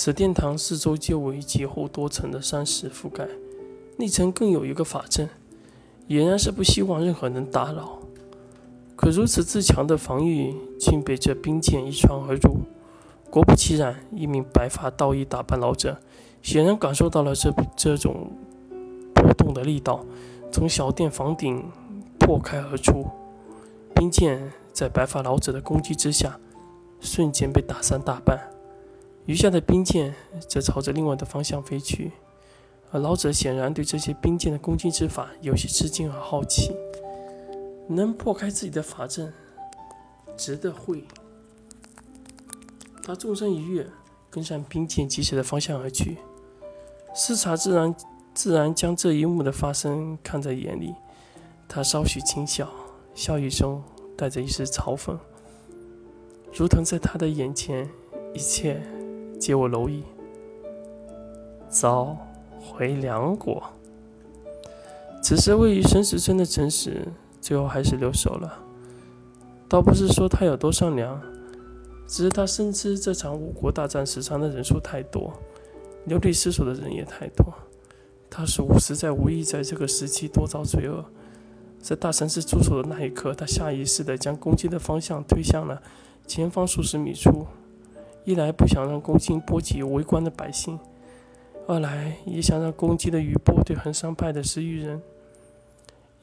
此殿堂四周皆为极厚多层的山石覆盖，内层更有一个法阵，俨然是不希望任何人打扰。可如此自强的防御，竟被这冰剑一穿而入。果不其然，一名白发道衣打扮老者，显然感受到了这这种波动的力道，从小殿房顶破开而出。冰剑在白发老者的攻击之下，瞬间被打散大半，余下的冰剑则朝着另外的方向飞去。而老者显然对这些冰剑的攻击之法有些吃惊和好奇。能破开自己的法阵，值得会。他纵身一跃，跟上冰剑疾驰的方向而去。视察自然自然将这一幕的发生看在眼里，他稍许轻笑，笑意中带着一丝嘲讽，如同在他的眼前，一切借我蝼蚁。早回梁国，此时位于神石村的城市。最后还是留守了，倒不是说他有多善良，只是他深知这场五国大战死伤的人数太多，流离失所的人也太多。他是无实在无意在这个时期多遭罪恶。在大城市驻守的那一刻，他下意识地将攻击的方向推向了前方数十米处，一来不想让攻击波及围观的百姓，二来也想让攻击的余波对衡山派的十余人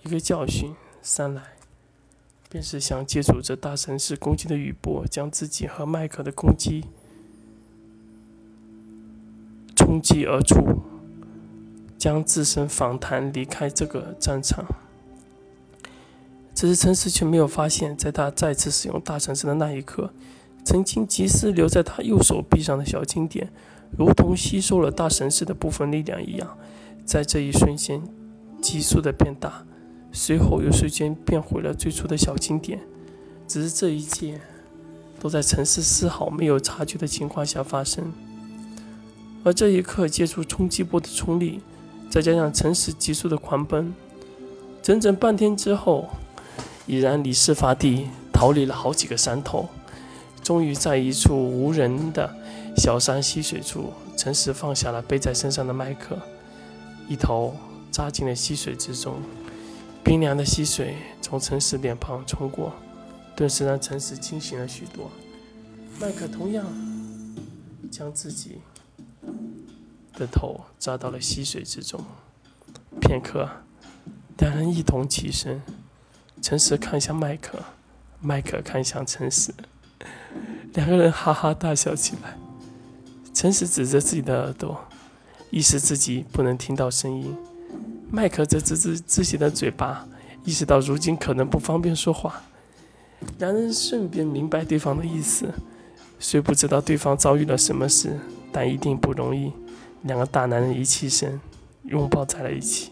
一个教训。三来，便是想借助这大城市攻击的雨波，将自己和麦克的攻击冲击而出，将自身反弹离开这个战场。只是陈实却没有发现，在他再次使用大城市的那一刻，曾经吉斯留在他右手臂上的小金点，如同吸收了大神士的部分力量一样，在这一瞬间急速的变大。随后又瞬间变回了最初的小金点，只是这一切都在城市丝毫没有察觉的情况下发生。而这一刻，借助冲击波的冲力，再加上城市急速的狂奔，整整半天之后，已然离事发地逃离了好几个山头，终于在一处无人的小山溪水处，诚实放下了背在身上的麦克，一头扎进了溪水之中。冰凉的溪水从诚实脸庞冲过，顿时让诚实清醒了许多。麦克同样将自己的头扎到了溪水之中。片刻，两人一同起身，诚实看向麦克，麦克看向诚实，两个人哈哈大笑起来。诚实指着自己的耳朵，意识自己不能听到声音。麦克则指指自己的嘴巴，意识到如今可能不方便说话。两人顺便明白对方的意思，虽不知道对方遭遇了什么事，但一定不容易。两个大男人一起身，拥抱在了一起。